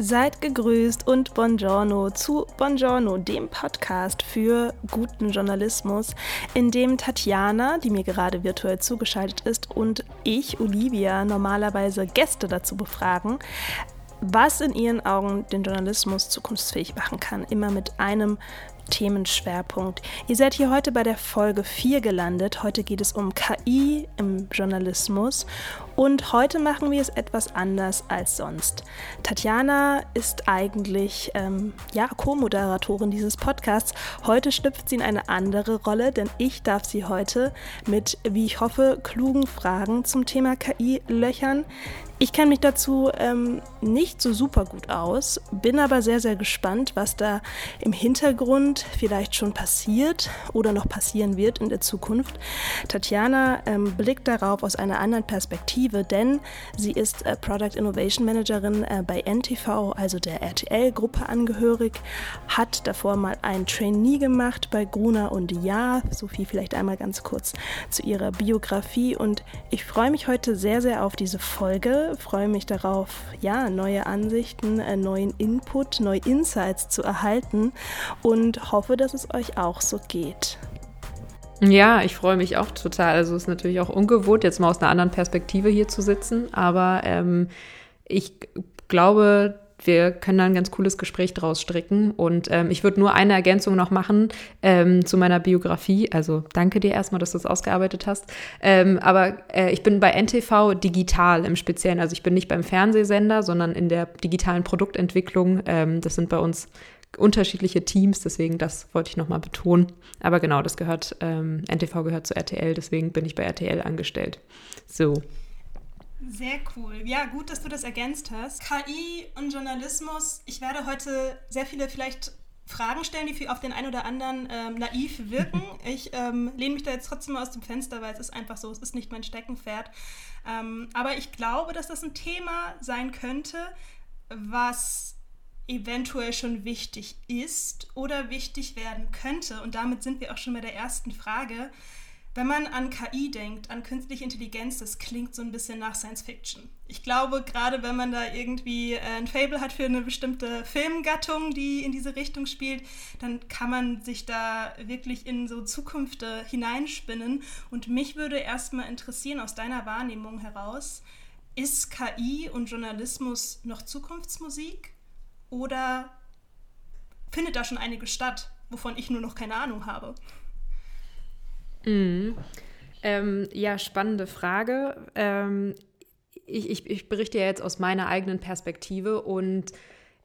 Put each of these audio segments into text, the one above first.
Seid gegrüßt und Buongiorno zu Buongiorno, dem Podcast für guten Journalismus, in dem Tatjana, die mir gerade virtuell zugeschaltet ist, und ich, Olivia, normalerweise Gäste dazu befragen, was in ihren Augen den Journalismus zukunftsfähig machen kann. Immer mit einem Themenschwerpunkt. Ihr seid hier heute bei der Folge 4 gelandet. Heute geht es um KI im Journalismus und heute machen wir es etwas anders als sonst. Tatjana ist eigentlich ähm, ja, Co-Moderatorin dieses Podcasts. Heute schlüpft sie in eine andere Rolle, denn ich darf sie heute mit, wie ich hoffe, klugen Fragen zum Thema KI löchern. Ich kenne mich dazu ähm, nicht so super gut aus, bin aber sehr, sehr gespannt, was da im Hintergrund vielleicht schon passiert oder noch passieren wird in der Zukunft. Tatjana ähm, blickt darauf aus einer anderen Perspektive, denn sie ist äh, Product Innovation Managerin äh, bei NTV, also der RTL-Gruppe angehörig, hat davor mal ein Trainee gemacht bei Gruner und Ja. Sophie vielleicht einmal ganz kurz zu ihrer Biografie und ich freue mich heute sehr, sehr auf diese Folge freue mich darauf, ja, neue Ansichten, äh, neuen Input, neue Insights zu erhalten und hoffe, dass es euch auch so geht. Ja, ich freue mich auch total. Also es ist natürlich auch ungewohnt, jetzt mal aus einer anderen Perspektive hier zu sitzen, aber ähm, ich glaube, wir können da ein ganz cooles Gespräch draus stricken. Und ähm, ich würde nur eine Ergänzung noch machen ähm, zu meiner Biografie. Also danke dir erstmal, dass du das ausgearbeitet hast. Ähm, aber äh, ich bin bei NTV digital im Speziellen. Also ich bin nicht beim Fernsehsender, sondern in der digitalen Produktentwicklung. Ähm, das sind bei uns unterschiedliche Teams, deswegen das wollte ich nochmal betonen. Aber genau, das gehört, ähm, NTV gehört zu RTL, deswegen bin ich bei RTL angestellt. So. Sehr cool. Ja, gut, dass du das ergänzt hast. KI und Journalismus. Ich werde heute sehr viele vielleicht Fragen stellen, die für auf den einen oder anderen ähm, naiv wirken. Ich ähm, lehne mich da jetzt trotzdem mal aus dem Fenster, weil es ist einfach so, es ist nicht mein Steckenpferd. Ähm, aber ich glaube, dass das ein Thema sein könnte, was eventuell schon wichtig ist oder wichtig werden könnte. Und damit sind wir auch schon bei der ersten Frage. Wenn man an KI denkt, an künstliche Intelligenz, das klingt so ein bisschen nach Science Fiction. Ich glaube, gerade wenn man da irgendwie äh, ein Fable hat für eine bestimmte Filmgattung, die in diese Richtung spielt, dann kann man sich da wirklich in so Zukunft hineinspinnen. Und mich würde erstmal interessieren, aus deiner Wahrnehmung heraus, ist KI und Journalismus noch Zukunftsmusik oder findet da schon einige statt, wovon ich nur noch keine Ahnung habe? Mhm. Ähm, ja, spannende Frage. Ähm, ich, ich, ich berichte ja jetzt aus meiner eigenen Perspektive und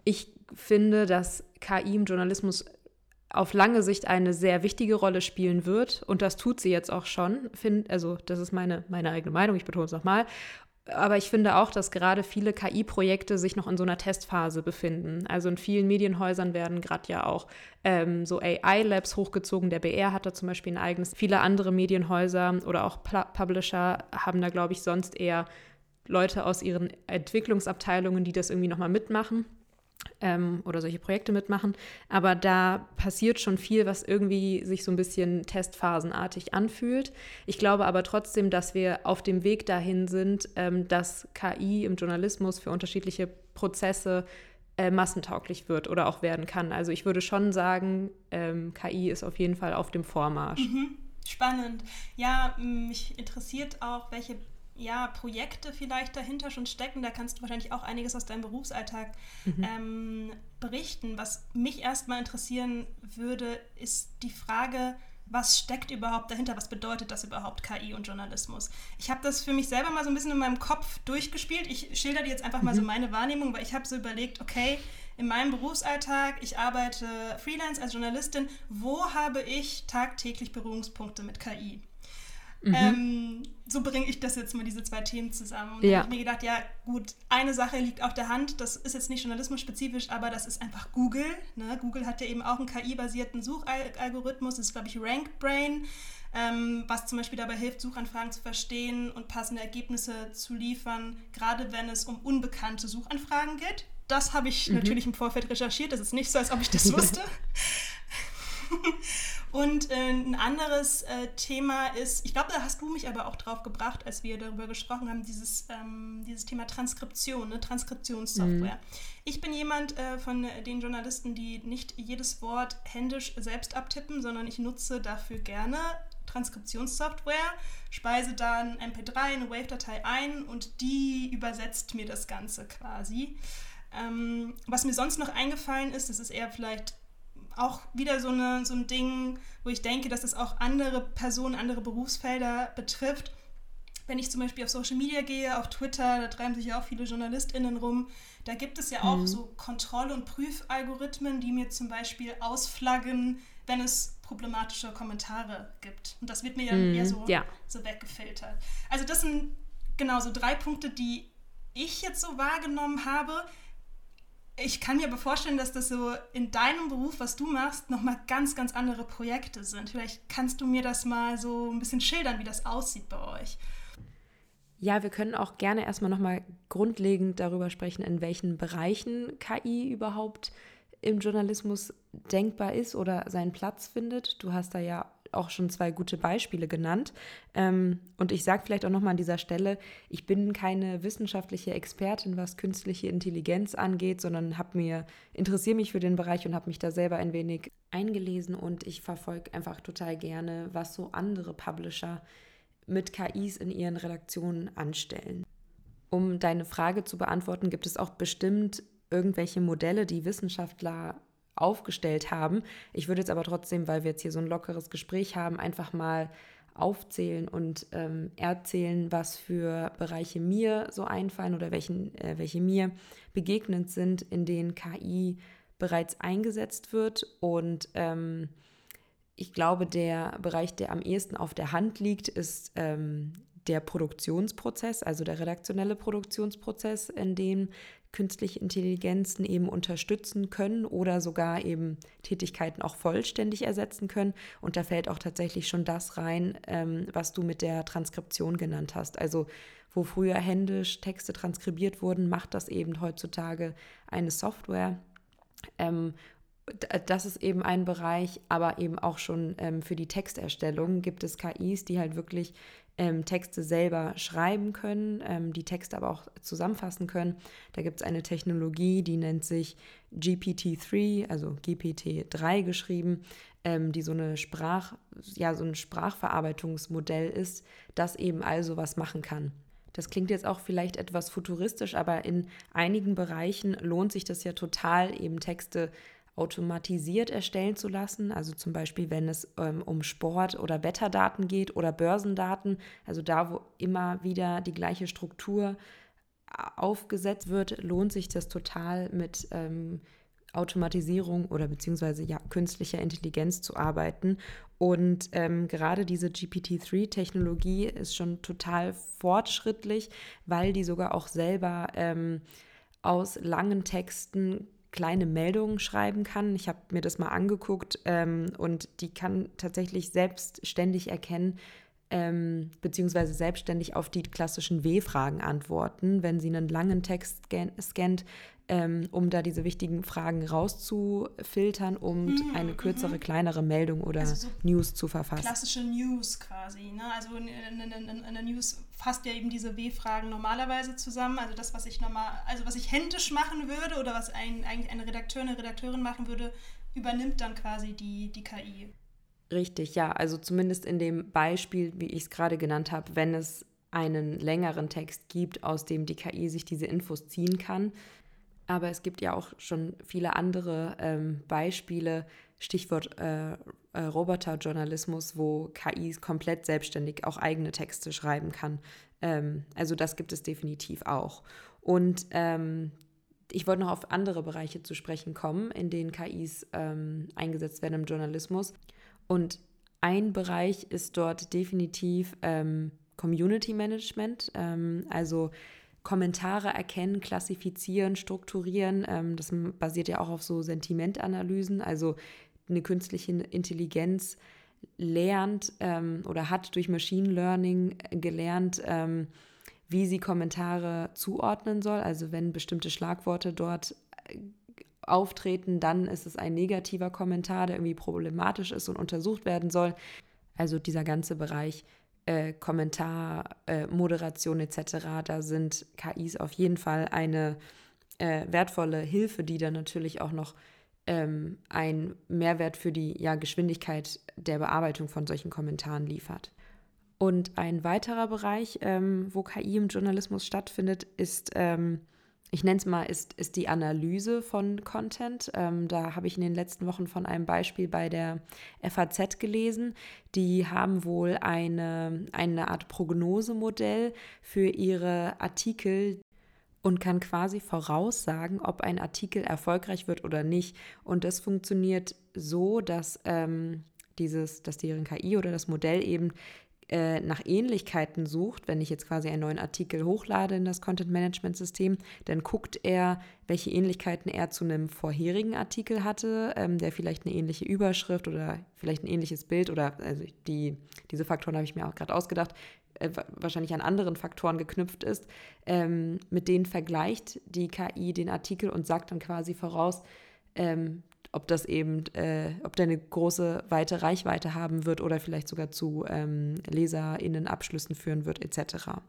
ich finde, dass KI im Journalismus auf lange Sicht eine sehr wichtige Rolle spielen wird. Und das tut sie jetzt auch schon. Find, also, das ist meine, meine eigene Meinung, ich betone es nochmal. Aber ich finde auch, dass gerade viele KI-Projekte sich noch in so einer Testphase befinden. Also in vielen Medienhäusern werden gerade ja auch ähm, so AI-Labs hochgezogen. Der BR hat da zum Beispiel ein eigenes. Viele andere Medienhäuser oder auch Publisher haben da, glaube ich, sonst eher Leute aus ihren Entwicklungsabteilungen, die das irgendwie nochmal mitmachen ähm, oder solche Projekte mitmachen. Aber da passiert schon viel, was irgendwie sich so ein bisschen testphasenartig anfühlt. Ich glaube aber trotzdem, dass wir auf dem Weg dahin sind, ähm, dass KI im Journalismus für unterschiedliche Prozesse äh, massentauglich wird oder auch werden kann. Also ich würde schon sagen, ähm, KI ist auf jeden Fall auf dem Vormarsch. Mhm. Spannend. Ja, mich interessiert auch, welche ja, Projekte vielleicht dahinter schon stecken. Da kannst du wahrscheinlich auch einiges aus deinem Berufsalltag mhm. ähm, berichten. Was mich erstmal interessieren würde, ist die Frage, was steckt überhaupt dahinter? Was bedeutet das überhaupt, KI und Journalismus? Ich habe das für mich selber mal so ein bisschen in meinem Kopf durchgespielt. Ich schilder dir jetzt einfach mal so mhm. meine Wahrnehmung, weil ich habe so überlegt, okay, in meinem Berufsalltag, ich arbeite freelance als Journalistin, wo habe ich tagtäglich Berührungspunkte mit KI? Mhm. Ähm, so bringe ich das jetzt mal, diese zwei Themen zusammen. Und ja. habe ich mir gedacht, ja gut, eine Sache liegt auf der Hand, das ist jetzt nicht journalismusspezifisch, aber das ist einfach Google. Ne? Google hat ja eben auch einen KI-basierten Suchalgorithmus, das ist glaube ich RankBrain, ähm, was zum Beispiel dabei hilft, Suchanfragen zu verstehen und passende Ergebnisse zu liefern, gerade wenn es um unbekannte Suchanfragen geht. Das habe ich mhm. natürlich im Vorfeld recherchiert, das ist nicht so, als ob ich das wusste. und äh, ein anderes äh, Thema ist, ich glaube, da hast du mich aber auch drauf gebracht, als wir darüber gesprochen haben, dieses, ähm, dieses Thema Transkription, ne? Transkriptionssoftware. Mhm. Ich bin jemand äh, von den Journalisten, die nicht jedes Wort händisch selbst abtippen, sondern ich nutze dafür gerne Transkriptionssoftware, speise dann MP3, eine Wave-Datei ein und die übersetzt mir das Ganze quasi. Ähm, was mir sonst noch eingefallen ist, das ist eher vielleicht auch wieder so, eine, so ein Ding, wo ich denke, dass es auch andere Personen, andere Berufsfelder betrifft. Wenn ich zum Beispiel auf Social Media gehe, auf Twitter, da treiben sich ja auch viele JournalistInnen rum, da gibt es ja auch mhm. so Kontroll- und Prüfalgorithmen, die mir zum Beispiel ausflaggen, wenn es problematische Kommentare gibt. Und das wird mir dann mm, eher so, ja. so weggefiltert. Also das sind genau so drei Punkte, die ich jetzt so wahrgenommen habe. Ich kann mir aber vorstellen, dass das so in deinem Beruf, was du machst, nochmal ganz, ganz andere Projekte sind. Vielleicht kannst du mir das mal so ein bisschen schildern, wie das aussieht bei euch. Ja, wir können auch gerne erstmal nochmal grundlegend darüber sprechen, in welchen Bereichen KI überhaupt im Journalismus denkbar ist oder seinen Platz findet. Du hast da ja auch schon zwei gute Beispiele genannt. Ähm, und ich sage vielleicht auch nochmal an dieser Stelle, ich bin keine wissenschaftliche Expertin, was künstliche Intelligenz angeht, sondern habe mir, interessiere mich für den Bereich und habe mich da selber ein wenig eingelesen und ich verfolge einfach total gerne, was so andere Publisher mit KIs in ihren Redaktionen anstellen. Um deine Frage zu beantworten, gibt es auch bestimmt irgendwelche Modelle, die Wissenschaftler aufgestellt haben. Ich würde jetzt aber trotzdem, weil wir jetzt hier so ein lockeres Gespräch haben, einfach mal aufzählen und ähm, erzählen, was für Bereiche mir so einfallen oder welchen, äh, welche mir begegnend sind, in denen KI bereits eingesetzt wird. Und ähm, ich glaube, der Bereich, der am ehesten auf der Hand liegt, ist ähm, der Produktionsprozess, also der redaktionelle Produktionsprozess, in dem künstliche Intelligenzen eben unterstützen können oder sogar eben Tätigkeiten auch vollständig ersetzen können. Und da fällt auch tatsächlich schon das rein, ähm, was du mit der Transkription genannt hast. Also wo früher händisch Texte transkribiert wurden, macht das eben heutzutage eine Software. Ähm, das ist eben ein Bereich, aber eben auch schon ähm, für die Texterstellung gibt es KIs, die halt wirklich ähm, Texte selber schreiben können, ähm, die Texte aber auch zusammenfassen können. Da gibt es eine Technologie, die nennt sich GPT-3, also GPT-3 geschrieben, ähm, die so eine Sprach, ja, so ein Sprachverarbeitungsmodell ist, das eben also was machen kann. Das klingt jetzt auch vielleicht etwas futuristisch, aber in einigen Bereichen lohnt sich das ja total, eben Texte automatisiert erstellen zu lassen. Also zum Beispiel, wenn es ähm, um Sport- oder Wetterdaten geht oder Börsendaten, also da, wo immer wieder die gleiche Struktur äh, aufgesetzt wird, lohnt sich das total mit ähm, Automatisierung oder beziehungsweise ja, künstlicher Intelligenz zu arbeiten. Und ähm, gerade diese GPT-3-Technologie ist schon total fortschrittlich, weil die sogar auch selber ähm, aus langen Texten kleine Meldungen schreiben kann. Ich habe mir das mal angeguckt ähm, und die kann tatsächlich selbstständig erkennen, ähm, beziehungsweise selbstständig auf die klassischen W-Fragen antworten, wenn sie einen langen Text scannt, ähm, um da diese wichtigen Fragen rauszufiltern und mhm, eine kürzere, mhm. kleinere Meldung oder also so News zu verfassen. Klassische News quasi. Ne? Also in, der News fasst ja eben diese W-Fragen normalerweise zusammen. Also das, was ich normal, also was ich händisch machen würde oder was ein, eigentlich eine Redakteur, eine Redakteurin machen würde, übernimmt dann quasi die, die KI. Richtig, ja. Also zumindest in dem Beispiel, wie ich es gerade genannt habe, wenn es einen längeren Text gibt, aus dem die KI sich diese Infos ziehen kann, aber es gibt ja auch schon viele andere ähm, Beispiele, Stichwort äh, äh, Roboterjournalismus, wo KI komplett selbstständig auch eigene Texte schreiben kann. Ähm, also das gibt es definitiv auch. Und ähm, ich wollte noch auf andere Bereiche zu sprechen kommen, in denen KIs ähm, eingesetzt werden im Journalismus. Und ein Bereich ist dort definitiv ähm, Community Management, ähm, also Kommentare erkennen, klassifizieren, strukturieren. Ähm, das basiert ja auch auf so Sentimentanalysen. Also eine künstliche Intelligenz lernt ähm, oder hat durch Machine Learning gelernt, ähm, wie sie Kommentare zuordnen soll. Also wenn bestimmte Schlagworte dort äh, auftreten, dann ist es ein negativer Kommentar, der irgendwie problematisch ist und untersucht werden soll. Also dieser ganze Bereich äh, Kommentar, äh, Moderation etc., da sind KIs auf jeden Fall eine äh, wertvolle Hilfe, die dann natürlich auch noch ähm, einen Mehrwert für die ja, Geschwindigkeit der Bearbeitung von solchen Kommentaren liefert. Und ein weiterer Bereich, ähm, wo KI im Journalismus stattfindet, ist ähm, ich nenne es mal, ist, ist die Analyse von Content. Ähm, da habe ich in den letzten Wochen von einem Beispiel bei der FAZ gelesen. Die haben wohl eine, eine Art Prognosemodell für ihre Artikel und kann quasi voraussagen, ob ein Artikel erfolgreich wird oder nicht. Und das funktioniert so, dass ähm, dieses, dass deren KI oder das Modell eben äh, nach Ähnlichkeiten sucht, wenn ich jetzt quasi einen neuen Artikel hochlade in das Content Management System, dann guckt er, welche Ähnlichkeiten er zu einem vorherigen Artikel hatte, ähm, der vielleicht eine ähnliche Überschrift oder vielleicht ein ähnliches Bild oder also die, diese Faktoren habe ich mir auch gerade ausgedacht, äh, wahrscheinlich an anderen Faktoren geknüpft ist. Ähm, mit denen vergleicht die KI den Artikel und sagt dann quasi voraus, ähm, ob das eben, äh, ob der eine große, weite Reichweite haben wird oder vielleicht sogar zu ähm, LeserInnen-Abschlüssen führen wird, etc.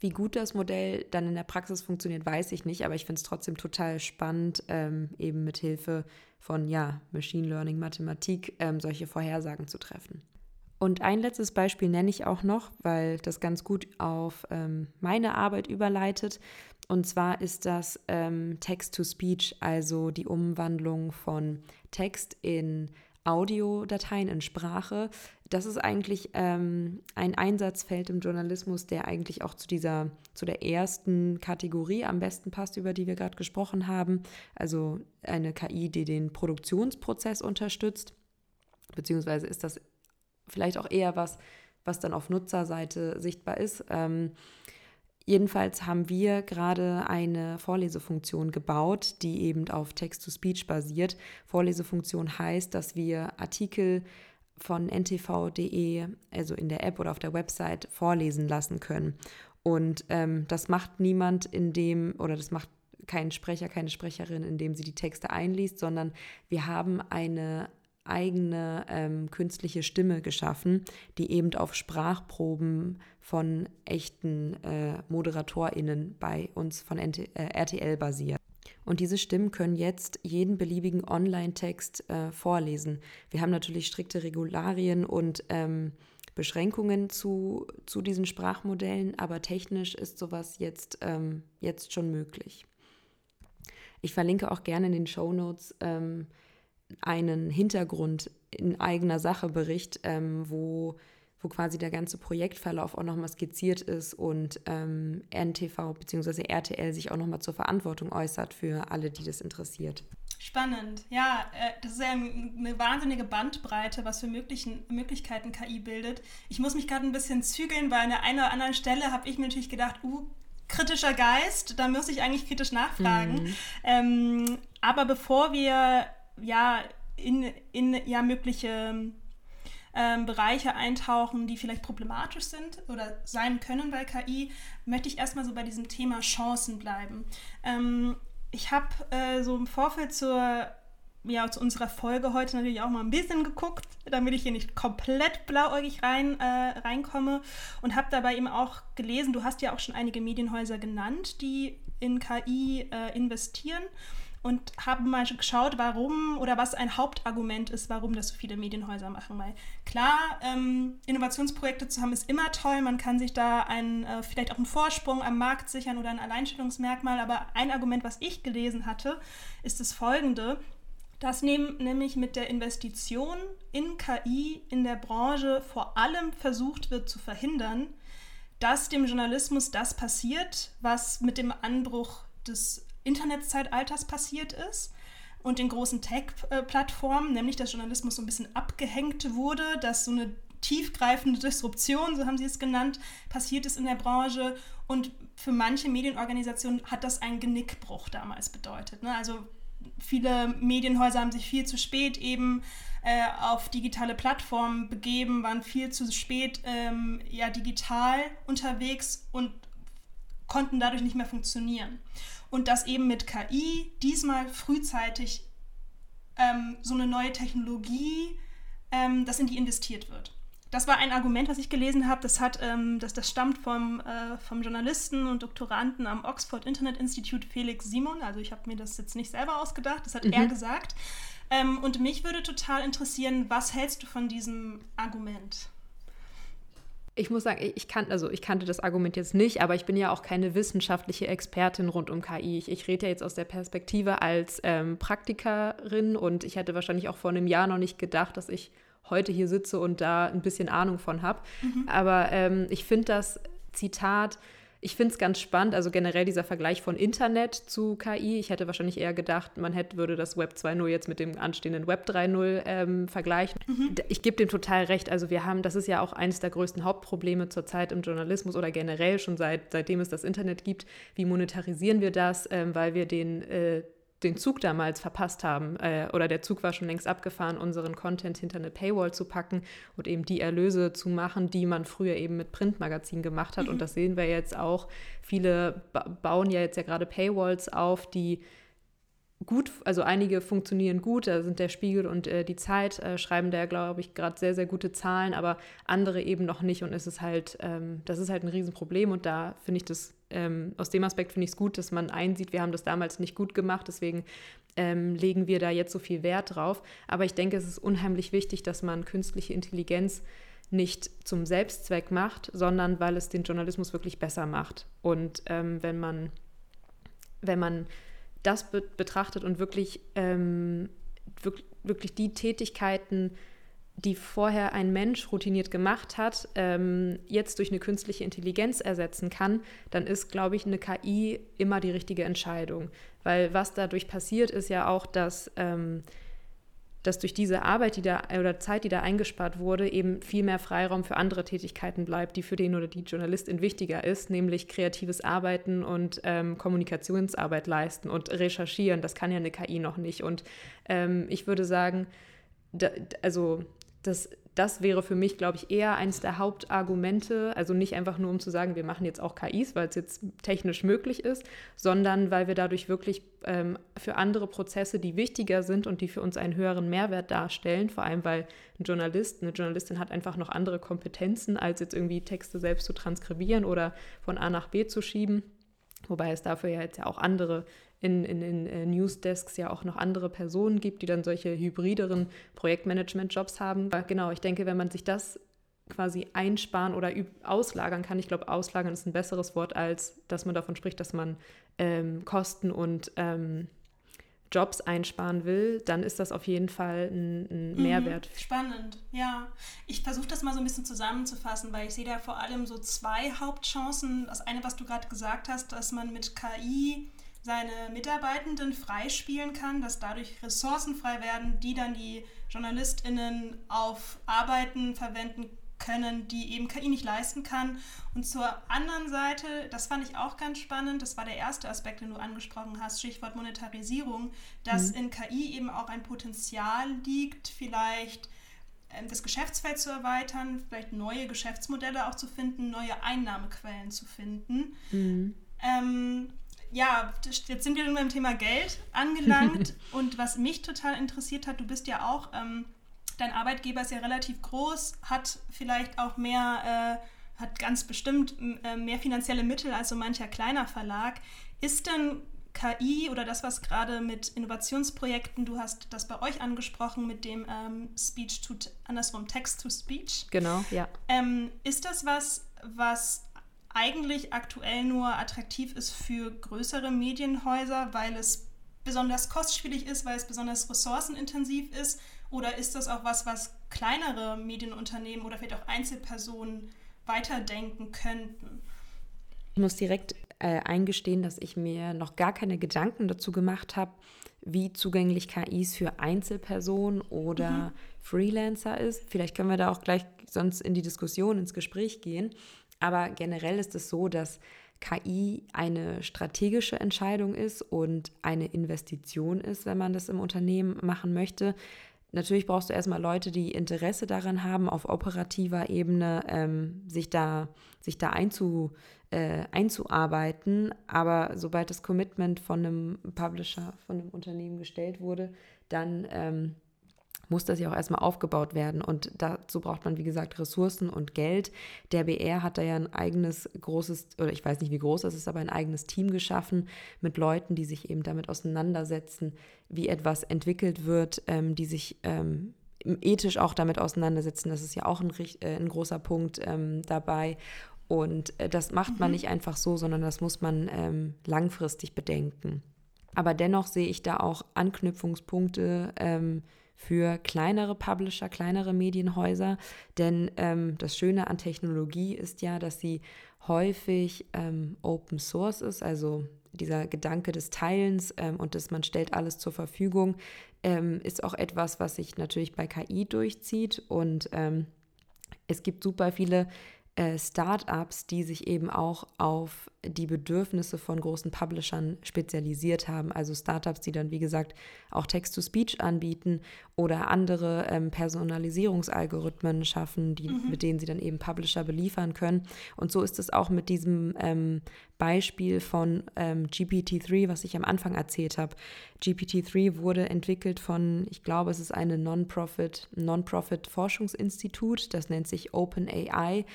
Wie gut das Modell dann in der Praxis funktioniert, weiß ich nicht, aber ich finde es trotzdem total spannend, ähm, eben mit Hilfe von ja, Machine Learning, Mathematik ähm, solche Vorhersagen zu treffen. Und ein letztes Beispiel nenne ich auch noch, weil das ganz gut auf ähm, meine Arbeit überleitet. Und zwar ist das ähm, Text-to-Speech, also die Umwandlung von Text in Audiodateien in Sprache. Das ist eigentlich ähm, ein Einsatzfeld im Journalismus, der eigentlich auch zu dieser, zu der ersten Kategorie am besten passt, über die wir gerade gesprochen haben. Also eine KI, die den Produktionsprozess unterstützt. Beziehungsweise ist das vielleicht auch eher was, was dann auf Nutzerseite sichtbar ist. Ähm, Jedenfalls haben wir gerade eine Vorlesefunktion gebaut, die eben auf Text-to-Speech basiert. Vorlesefunktion heißt, dass wir Artikel von ntv.de, also in der App oder auf der Website, vorlesen lassen können. Und ähm, das macht niemand in dem, oder das macht kein Sprecher, keine Sprecherin, indem sie die Texte einliest, sondern wir haben eine eigene ähm, künstliche Stimme geschaffen, die eben auf Sprachproben von echten äh, ModeratorInnen bei uns von NT äh, RTL basiert. Und diese Stimmen können jetzt jeden beliebigen Online-Text äh, vorlesen. Wir haben natürlich strikte Regularien und ähm, Beschränkungen zu, zu diesen Sprachmodellen, aber technisch ist sowas jetzt, ähm, jetzt schon möglich. Ich verlinke auch gerne in den Show Notes ähm, einen Hintergrund in eigener Sache Bericht, ähm, wo, wo quasi der ganze Projektverlauf auch nochmal skizziert ist und ähm, NTV bzw. RTL sich auch nochmal zur Verantwortung äußert für alle, die das interessiert. Spannend. Ja, äh, das ist ja eine wahnsinnige Bandbreite, was für möglichen, Möglichkeiten KI bildet. Ich muss mich gerade ein bisschen zügeln, weil an der einen oder anderen Stelle habe ich mir natürlich gedacht, uh, kritischer Geist, da muss ich eigentlich kritisch nachfragen. Mhm. Ähm, aber bevor wir ja, in, in ja, mögliche ähm, Bereiche eintauchen, die vielleicht problematisch sind oder sein können bei KI, möchte ich erstmal so bei diesem Thema Chancen bleiben. Ähm, ich habe äh, so im Vorfeld zur, ja, zu unserer Folge heute natürlich auch mal ein bisschen geguckt, damit ich hier nicht komplett blauäugig rein, äh, reinkomme und habe dabei eben auch gelesen, du hast ja auch schon einige Medienhäuser genannt, die in KI äh, investieren und habe mal geschaut, warum oder was ein Hauptargument ist, warum das so viele Medienhäuser machen. Weil klar, ähm, Innovationsprojekte zu haben ist immer toll, man kann sich da einen, äh, vielleicht auch einen Vorsprung am Markt sichern oder ein Alleinstellungsmerkmal, aber ein Argument, was ich gelesen hatte, ist das folgende, dass nämlich mit der Investition in KI in der Branche vor allem versucht wird zu verhindern, dass dem Journalismus das passiert, was mit dem Anbruch des Internetzeitalters passiert ist und den großen Tech-Plattformen, nämlich dass Journalismus so ein bisschen abgehängt wurde, dass so eine tiefgreifende Disruption, so haben sie es genannt, passiert ist in der Branche. Und für manche Medienorganisationen hat das einen Genickbruch damals bedeutet. Ne? Also viele Medienhäuser haben sich viel zu spät eben äh, auf digitale Plattformen begeben, waren viel zu spät ähm, ja, digital unterwegs und konnten dadurch nicht mehr funktionieren. Und dass eben mit KI diesmal frühzeitig ähm, so eine neue Technologie, ähm, dass in die investiert wird. Das war ein Argument, was ich gelesen habe. Das, hat, ähm, das, das stammt vom, äh, vom Journalisten und Doktoranden am Oxford Internet Institute Felix Simon. Also ich habe mir das jetzt nicht selber ausgedacht, das hat mhm. er gesagt. Ähm, und mich würde total interessieren, was hältst du von diesem Argument? Ich muss sagen, ich, kan also ich kannte das Argument jetzt nicht, aber ich bin ja auch keine wissenschaftliche Expertin rund um KI. Ich, ich rede ja jetzt aus der Perspektive als ähm, Praktikerin und ich hätte wahrscheinlich auch vor einem Jahr noch nicht gedacht, dass ich heute hier sitze und da ein bisschen Ahnung von habe. Mhm. Aber ähm, ich finde das Zitat ich finde es ganz spannend, also generell dieser Vergleich von Internet zu KI. Ich hätte wahrscheinlich eher gedacht, man hätte, würde das Web 2.0 jetzt mit dem anstehenden Web 3.0 ähm, vergleichen. Mhm. Ich gebe dem total recht. Also wir haben, das ist ja auch eines der größten Hauptprobleme zurzeit im Journalismus oder generell schon seit, seitdem es das Internet gibt. Wie monetarisieren wir das? Ähm, weil wir den äh, den Zug damals verpasst haben äh, oder der Zug war schon längst abgefahren, unseren Content hinter eine Paywall zu packen und eben die Erlöse zu machen, die man früher eben mit Printmagazinen gemacht hat. Mhm. Und das sehen wir jetzt auch. Viele ba bauen ja jetzt ja gerade Paywalls auf, die gut, also einige funktionieren gut, da sind der Spiegel und äh, die Zeit, äh, schreiben da, glaube ich, gerade sehr, sehr gute Zahlen, aber andere eben noch nicht und es ist halt, ähm, das ist halt ein Riesenproblem und da finde ich das, ähm, aus dem Aspekt finde ich es gut, dass man einsieht, wir haben das damals nicht gut gemacht, deswegen ähm, legen wir da jetzt so viel Wert drauf, aber ich denke, es ist unheimlich wichtig, dass man künstliche Intelligenz nicht zum Selbstzweck macht, sondern weil es den Journalismus wirklich besser macht. Und ähm, wenn man, wenn man das be betrachtet und wirklich, ähm, wirklich, wirklich die Tätigkeiten, die vorher ein Mensch routiniert gemacht hat, ähm, jetzt durch eine künstliche Intelligenz ersetzen kann, dann ist, glaube ich, eine KI immer die richtige Entscheidung. Weil was dadurch passiert, ist ja auch, dass ähm, dass durch diese Arbeit, die da oder Zeit, die da eingespart wurde, eben viel mehr Freiraum für andere Tätigkeiten bleibt, die für den oder die Journalistin wichtiger ist, nämlich kreatives Arbeiten und ähm, Kommunikationsarbeit leisten und recherchieren. Das kann ja eine KI noch nicht. Und ähm, ich würde sagen, da, also das das wäre für mich, glaube ich, eher eines der Hauptargumente. Also nicht einfach nur, um zu sagen, wir machen jetzt auch KIs, weil es jetzt technisch möglich ist, sondern weil wir dadurch wirklich ähm, für andere Prozesse, die wichtiger sind und die für uns einen höheren Mehrwert darstellen, vor allem weil ein Journalist, eine Journalistin hat einfach noch andere Kompetenzen, als jetzt irgendwie Texte selbst zu transkribieren oder von A nach B zu schieben. Wobei es dafür ja jetzt ja auch andere in, in, in äh, Newsdesks ja auch noch andere Personen gibt, die dann solche hybrideren Projektmanagement-Jobs haben. Aber genau, ich denke, wenn man sich das quasi einsparen oder auslagern kann, ich glaube, auslagern ist ein besseres Wort, als dass man davon spricht, dass man ähm, Kosten und ähm, Jobs einsparen will, dann ist das auf jeden Fall ein, ein mhm. Mehrwert. Spannend, ja. Ich versuche das mal so ein bisschen zusammenzufassen, weil ich sehe da vor allem so zwei Hauptchancen. Das eine, was du gerade gesagt hast, dass man mit KI seine Mitarbeitenden freispielen kann, dass dadurch Ressourcen frei werden, die dann die JournalistInnen auf Arbeiten verwenden können, die eben KI nicht leisten kann. Und zur anderen Seite, das fand ich auch ganz spannend, das war der erste Aspekt, den du angesprochen hast, Stichwort Monetarisierung, dass mhm. in KI eben auch ein Potenzial liegt, vielleicht ähm, das Geschäftsfeld zu erweitern, vielleicht neue Geschäftsmodelle auch zu finden, neue Einnahmequellen zu finden. Mhm. Ähm, ja, jetzt sind wir nun beim Thema Geld angelangt. und was mich total interessiert hat, du bist ja auch, ähm, dein Arbeitgeber ist ja relativ groß, hat vielleicht auch mehr, äh, hat ganz bestimmt äh, mehr finanzielle Mittel als so mancher kleiner Verlag. Ist denn KI oder das, was gerade mit Innovationsprojekten, du hast das bei euch angesprochen mit dem ähm, Speech to, andersrum Text to Speech. Genau, ja. Ähm, ist das was, was eigentlich aktuell nur attraktiv ist für größere Medienhäuser, weil es besonders kostspielig ist, weil es besonders ressourcenintensiv ist? Oder ist das auch was, was kleinere Medienunternehmen oder vielleicht auch Einzelpersonen weiterdenken könnten? Ich muss direkt äh, eingestehen, dass ich mir noch gar keine Gedanken dazu gemacht habe, wie zugänglich KIs für Einzelpersonen oder mhm. Freelancer ist. Vielleicht können wir da auch gleich sonst in die Diskussion, ins Gespräch gehen. Aber generell ist es so, dass KI eine strategische Entscheidung ist und eine Investition ist, wenn man das im Unternehmen machen möchte. natürlich brauchst du erstmal Leute, die Interesse daran haben, auf operativer Ebene ähm, sich da, sich da einzu, äh, einzuarbeiten. Aber sobald das Commitment von einem Publisher, von einem Unternehmen gestellt wurde, dann ähm, muss das ja auch erstmal aufgebaut werden. Und dazu braucht man, wie gesagt, Ressourcen und Geld. Der BR hat da ja ein eigenes großes, oder ich weiß nicht, wie groß das ist, aber ein eigenes Team geschaffen mit Leuten, die sich eben damit auseinandersetzen, wie etwas entwickelt wird, ähm, die sich ähm, ethisch auch damit auseinandersetzen. Das ist ja auch ein, äh, ein großer Punkt ähm, dabei. Und äh, das macht man mhm. nicht einfach so, sondern das muss man ähm, langfristig bedenken. Aber dennoch sehe ich da auch Anknüpfungspunkte ähm, für kleinere Publisher, kleinere Medienhäuser. Denn ähm, das Schöne an Technologie ist ja, dass sie häufig ähm, Open Source ist, also dieser Gedanke des Teilens ähm, und dass man stellt alles zur Verfügung, ähm, ist auch etwas, was sich natürlich bei KI durchzieht. Und ähm, es gibt super viele äh, Startups, die sich eben auch auf die Bedürfnisse von großen Publishern spezialisiert haben. Also Startups, die dann, wie gesagt, auch Text-to-Speech anbieten oder andere ähm, Personalisierungsalgorithmen schaffen, die, mhm. mit denen sie dann eben Publisher beliefern können. Und so ist es auch mit diesem ähm, Beispiel von ähm, GPT-3, was ich am Anfang erzählt habe. GPT-3 wurde entwickelt von, ich glaube, es ist eine Non-Profit, Non-Profit-Forschungsinstitut, das nennt sich OpenAI.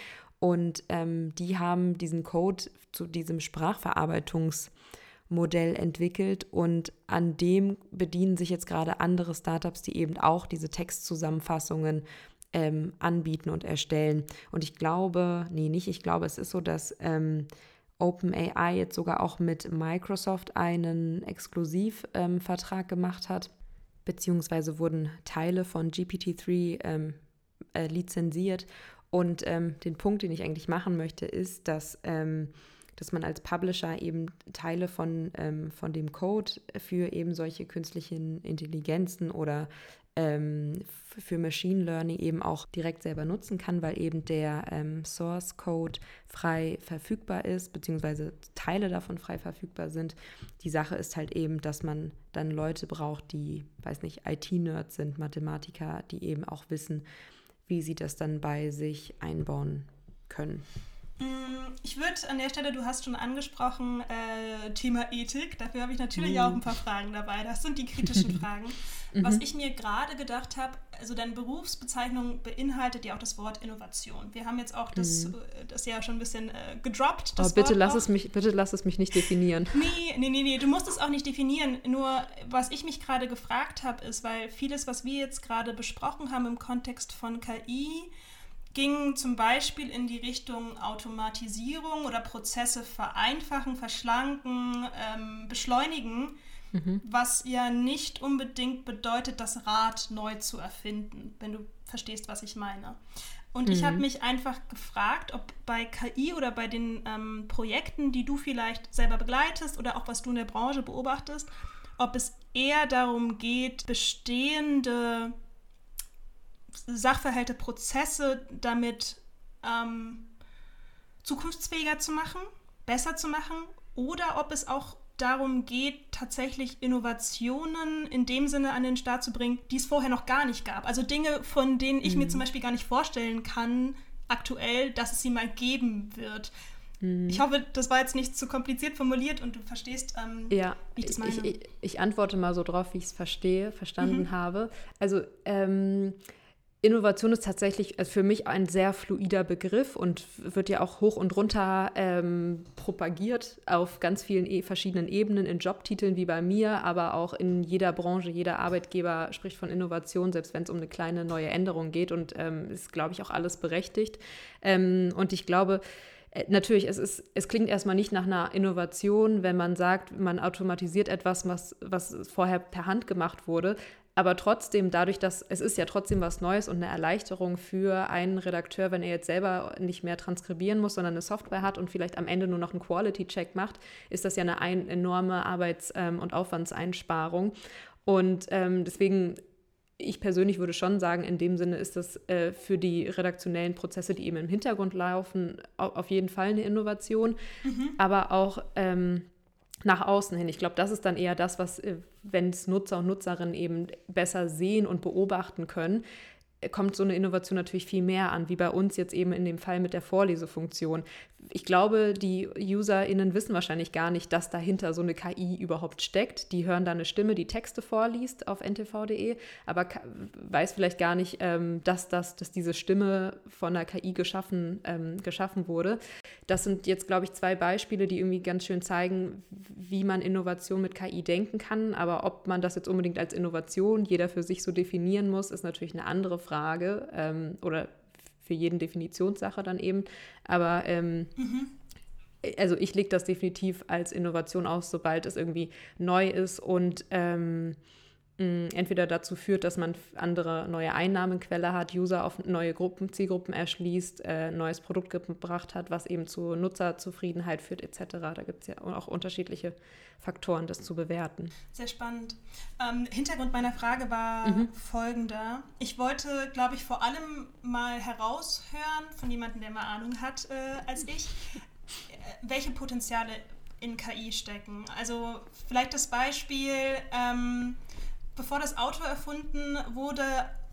Und ähm, die haben diesen Code zu diesem Sprachverarbeitungsmodell entwickelt und an dem bedienen sich jetzt gerade andere Startups, die eben auch diese Textzusammenfassungen ähm, anbieten und erstellen. Und ich glaube, nee, nicht ich glaube, es ist so, dass ähm, OpenAI jetzt sogar auch mit Microsoft einen Exklusivvertrag ähm, gemacht hat, beziehungsweise wurden Teile von GPT-3 ähm, äh, lizenziert und ähm, den Punkt, den ich eigentlich machen möchte, ist, dass, ähm, dass man als Publisher eben Teile von, ähm, von dem Code für eben solche künstlichen Intelligenzen oder ähm, für Machine Learning eben auch direkt selber nutzen kann, weil eben der ähm, Source Code frei verfügbar ist, beziehungsweise Teile davon frei verfügbar sind. Die Sache ist halt eben, dass man dann Leute braucht, die, weiß nicht, IT-Nerds sind, Mathematiker, die eben auch wissen, wie sie das dann bei sich einbauen können. Ich würde an der Stelle, du hast schon angesprochen, äh, Thema Ethik. Dafür habe ich natürlich mhm. auch ein paar Fragen dabei. Das sind die kritischen Fragen. Was mhm. ich mir gerade gedacht habe, also deine Berufsbezeichnung beinhaltet ja auch das Wort Innovation. Wir haben jetzt auch das, mhm. Äh, das ja schon ein bisschen äh, gedroppt. Aber bitte lass, es mich, bitte lass es mich nicht definieren. Nee, nee, nee, nee, du musst es auch nicht definieren. Nur was ich mich gerade gefragt habe, ist, weil vieles, was wir jetzt gerade besprochen haben im Kontext von KI, ging zum Beispiel in die Richtung Automatisierung oder Prozesse vereinfachen, verschlanken, ähm, beschleunigen, mhm. was ja nicht unbedingt bedeutet, das Rad neu zu erfinden, wenn du verstehst, was ich meine. Und mhm. ich habe mich einfach gefragt, ob bei KI oder bei den ähm, Projekten, die du vielleicht selber begleitest oder auch was du in der Branche beobachtest, ob es eher darum geht, bestehende Sachverhalte, Prozesse damit ähm, zukunftsfähiger zu machen, besser zu machen oder ob es auch darum geht, tatsächlich Innovationen in dem Sinne an den Start zu bringen, die es vorher noch gar nicht gab. Also Dinge, von denen ich mhm. mir zum Beispiel gar nicht vorstellen kann, aktuell, dass es sie mal geben wird. Mhm. Ich hoffe, das war jetzt nicht zu kompliziert formuliert und du verstehst, ähm, ja, wie ich das meine. Ich, ich, ich, antworte mal so drauf, wie ich es verstehe, verstanden mhm. habe. Also ähm, Innovation ist tatsächlich äh, für mich ein sehr fluider Begriff und wird ja auch hoch und runter ähm, propagiert auf ganz vielen e verschiedenen Ebenen, in Jobtiteln wie bei mir, aber auch in jeder Branche, jeder Arbeitgeber spricht von Innovation, selbst wenn es um eine kleine neue Änderung geht und ähm, ist, glaube ich, auch alles berechtigt. Ähm, und ich glaube, äh, Natürlich, es, ist, es klingt erstmal nicht nach einer Innovation, wenn man sagt, man automatisiert etwas, was, was vorher per Hand gemacht wurde aber trotzdem, dadurch, dass es ist ja trotzdem was Neues und eine Erleichterung für einen Redakteur, wenn er jetzt selber nicht mehr transkribieren muss, sondern eine Software hat und vielleicht am Ende nur noch einen Quality-Check macht, ist das ja eine ein, enorme Arbeits- ähm, und Aufwandseinsparung. Und ähm, deswegen ich persönlich würde schon sagen, in dem Sinne ist das äh, für die redaktionellen Prozesse, die eben im Hintergrund laufen, auf jeden Fall eine Innovation. Mhm. Aber auch ähm, nach außen hin. Ich glaube, das ist dann eher das, was, äh, wenn es Nutzer und Nutzerinnen eben besser sehen und beobachten können, kommt so eine Innovation natürlich viel mehr an, wie bei uns jetzt eben in dem Fall mit der Vorlesefunktion. Ich glaube, die UserInnen wissen wahrscheinlich gar nicht, dass dahinter so eine KI überhaupt steckt. Die hören da eine Stimme, die Texte vorliest auf ntv.de, aber weiß vielleicht gar nicht, ähm, dass, das, dass diese Stimme von der KI geschaffen, ähm, geschaffen wurde. Das sind jetzt, glaube ich, zwei Beispiele, die irgendwie ganz schön zeigen, wie man Innovation mit KI denken kann. Aber ob man das jetzt unbedingt als Innovation jeder für sich so definieren muss, ist natürlich eine andere Frage. Frage ähm, oder für jeden Definitionssache dann eben. Aber ähm, mhm. also ich lege das definitiv als Innovation aus, sobald es irgendwie neu ist und ähm, entweder dazu führt, dass man andere neue Einnahmenquelle hat, User auf neue Gruppen, Zielgruppen erschließt, äh, neues Produkt gebracht hat, was eben zu Nutzerzufriedenheit führt etc. Da gibt es ja auch unterschiedliche Faktoren, das zu bewerten. Sehr spannend. Ähm, Hintergrund meiner Frage war mhm. folgender. Ich wollte, glaube ich, vor allem mal heraushören von jemandem, der mehr Ahnung hat äh, als ich, äh, welche Potenziale in KI stecken. Also vielleicht das Beispiel, ähm, bevor das Auto erfunden wurde,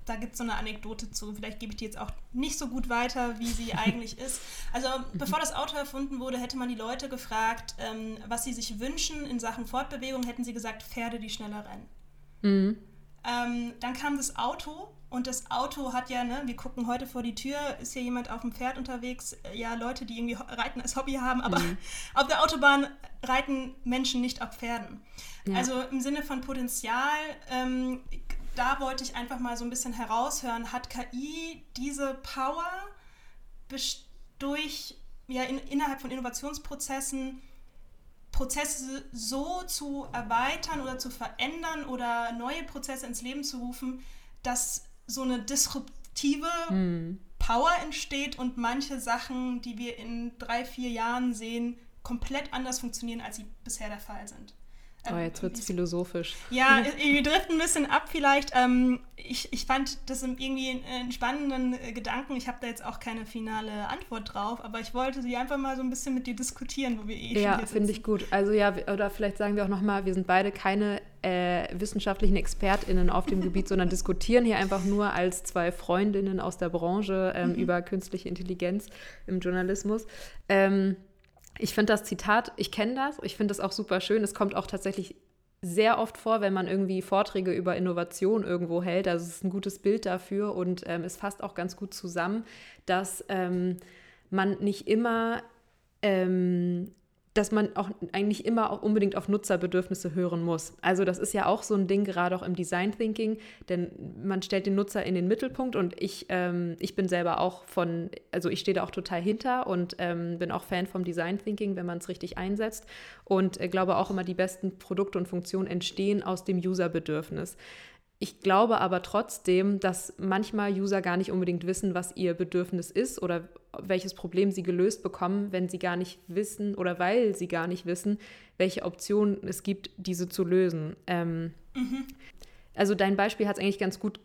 da gibt es so eine Anekdote zu. Vielleicht gebe ich die jetzt auch nicht so gut weiter, wie sie eigentlich ist. Also bevor das Auto erfunden wurde, hätte man die Leute gefragt, ähm, was sie sich wünschen in Sachen Fortbewegung, hätten sie gesagt, Pferde, die schneller rennen. Mhm. Ähm, dann kam das Auto und das Auto hat ja, ne, wir gucken heute vor die Tür, ist hier jemand auf dem Pferd unterwegs? Ja, Leute, die irgendwie Reiten als Hobby haben, aber mhm. auf der Autobahn reiten Menschen nicht auf Pferden. Ja. Also im Sinne von Potenzial, ähm, da wollte ich einfach mal so ein bisschen heraushören, hat KI diese Power durch, ja, in, innerhalb von Innovationsprozessen Prozesse so zu erweitern oder zu verändern oder neue Prozesse ins Leben zu rufen, dass so eine disruptive mm. Power entsteht und manche Sachen, die wir in drei, vier Jahren sehen, komplett anders funktionieren, als sie bisher der Fall sind. Oh, jetzt wird es philosophisch. Ja, wir driften ein bisschen ab vielleicht. Ähm, ich, ich fand das irgendwie einen spannenden äh, Gedanken. Ich habe da jetzt auch keine finale Antwort drauf, aber ich wollte sie einfach mal so ein bisschen mit dir diskutieren, wo wir eh Ja, finde ich gut. Also ja, oder vielleicht sagen wir auch nochmal, wir sind beide keine äh, wissenschaftlichen ExpertInnen auf dem Gebiet, sondern diskutieren hier einfach nur als zwei Freundinnen aus der Branche ähm, mhm. über künstliche Intelligenz im Journalismus. Ähm, ich finde das Zitat, ich kenne das, ich finde das auch super schön. Es kommt auch tatsächlich sehr oft vor, wenn man irgendwie Vorträge über Innovation irgendwo hält. Also es ist ein gutes Bild dafür und ähm, es fasst auch ganz gut zusammen, dass ähm, man nicht immer ähm, dass man auch eigentlich immer auch unbedingt auf Nutzerbedürfnisse hören muss. Also das ist ja auch so ein Ding, gerade auch im Design Thinking, denn man stellt den Nutzer in den Mittelpunkt und ich, ähm, ich bin selber auch von, also ich stehe da auch total hinter und ähm, bin auch Fan vom Design Thinking, wenn man es richtig einsetzt und äh, glaube auch immer, die besten Produkte und Funktionen entstehen aus dem Userbedürfnis. Ich glaube aber trotzdem, dass manchmal User gar nicht unbedingt wissen, was ihr Bedürfnis ist oder welches Problem sie gelöst bekommen, wenn sie gar nicht wissen oder weil sie gar nicht wissen, welche Optionen es gibt, diese zu lösen. Ähm, mhm. Also dein Beispiel hat es eigentlich ganz gut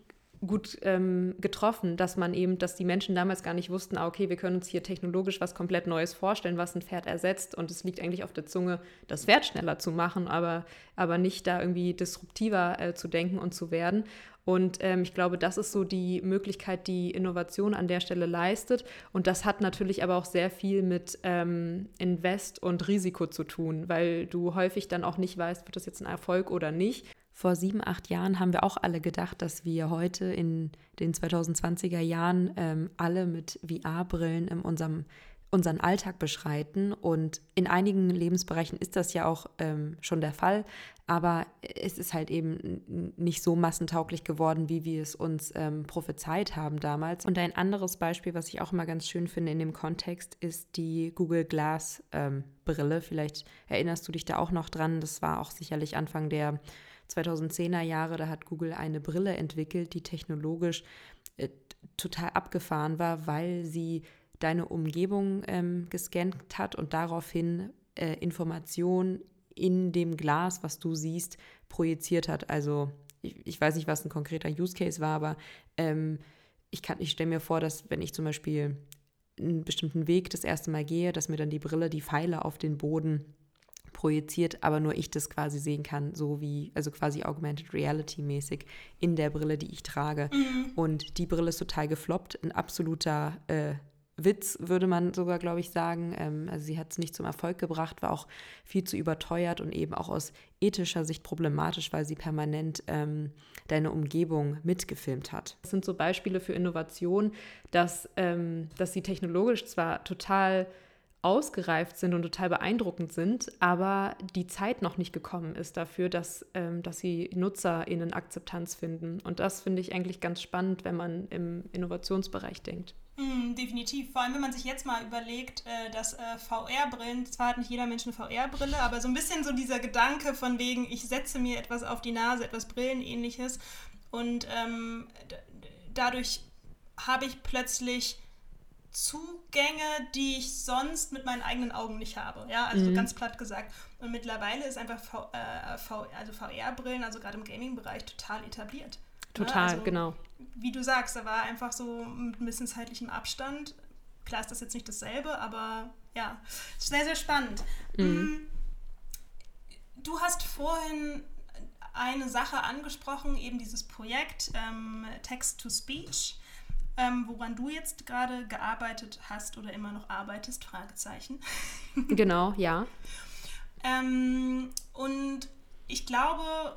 gut ähm, getroffen, dass man eben, dass die Menschen damals gar nicht wussten, ah, okay, wir können uns hier technologisch was komplett Neues vorstellen, was ein Pferd ersetzt und es liegt eigentlich auf der Zunge, das Pferd schneller zu machen, aber, aber nicht da irgendwie disruptiver äh, zu denken und zu werden. Und ähm, ich glaube, das ist so die Möglichkeit, die Innovation an der Stelle leistet. Und das hat natürlich aber auch sehr viel mit ähm, Invest und Risiko zu tun, weil du häufig dann auch nicht weißt, wird das jetzt ein Erfolg oder nicht. Vor sieben, acht Jahren haben wir auch alle gedacht, dass wir heute in den 2020er Jahren ähm, alle mit VR-Brillen in unserem unseren Alltag beschreiten. Und in einigen Lebensbereichen ist das ja auch ähm, schon der Fall, aber es ist halt eben nicht so massentauglich geworden, wie wir es uns ähm, prophezeit haben damals. Und ein anderes Beispiel, was ich auch immer ganz schön finde in dem Kontext, ist die Google Glass ähm, Brille. Vielleicht erinnerst du dich da auch noch dran. Das war auch sicherlich Anfang der 2010er Jahre, da hat Google eine Brille entwickelt, die technologisch äh, total abgefahren war, weil sie deine Umgebung ähm, gescannt hat und daraufhin äh, Informationen in dem Glas, was du siehst, projiziert hat. Also ich, ich weiß nicht, was ein konkreter Use Case war, aber ähm, ich, ich stelle mir vor, dass wenn ich zum Beispiel einen bestimmten Weg das erste Mal gehe, dass mir dann die Brille die Pfeile auf den Boden projiziert, aber nur ich das quasi sehen kann, so wie, also quasi Augmented Reality mäßig in der Brille, die ich trage. Mhm. Und die Brille ist total gefloppt, ein absoluter äh, Witz, würde man sogar, glaube ich, sagen. Ähm, also sie hat es nicht zum Erfolg gebracht, war auch viel zu überteuert und eben auch aus ethischer Sicht problematisch, weil sie permanent ähm, deine Umgebung mitgefilmt hat. Das sind so Beispiele für Innovation, dass, ähm, dass sie technologisch zwar total ausgereift sind und total beeindruckend sind, aber die Zeit noch nicht gekommen ist dafür, dass, ähm, dass sie NutzerInnen Akzeptanz finden. Und das finde ich eigentlich ganz spannend, wenn man im Innovationsbereich denkt. Mm, definitiv. Vor allem, wenn man sich jetzt mal überlegt, äh, dass äh, VR-Brillen, zwar hat nicht jeder Mensch eine VR-Brille, aber so ein bisschen so dieser Gedanke von wegen, ich setze mir etwas auf die Nase, etwas Brillenähnliches und ähm, dadurch habe ich plötzlich Zugänge, die ich sonst mit meinen eigenen Augen nicht habe. Ja, also mhm. ganz platt gesagt. Und mittlerweile ist einfach v, äh, v, also VR-Brillen, also gerade im Gaming-Bereich, total etabliert. Total, also, genau. Wie du sagst, da war einfach so mit ein bisschen zeitlichem Abstand. Klar ist das jetzt nicht dasselbe, aber ja, sehr, sehr spannend. Mhm. Mm, du hast vorhin eine Sache angesprochen, eben dieses Projekt ähm, Text-to-Speech ähm, woran du jetzt gerade gearbeitet hast oder immer noch arbeitest, Fragezeichen. Genau, ja. ähm, und ich glaube,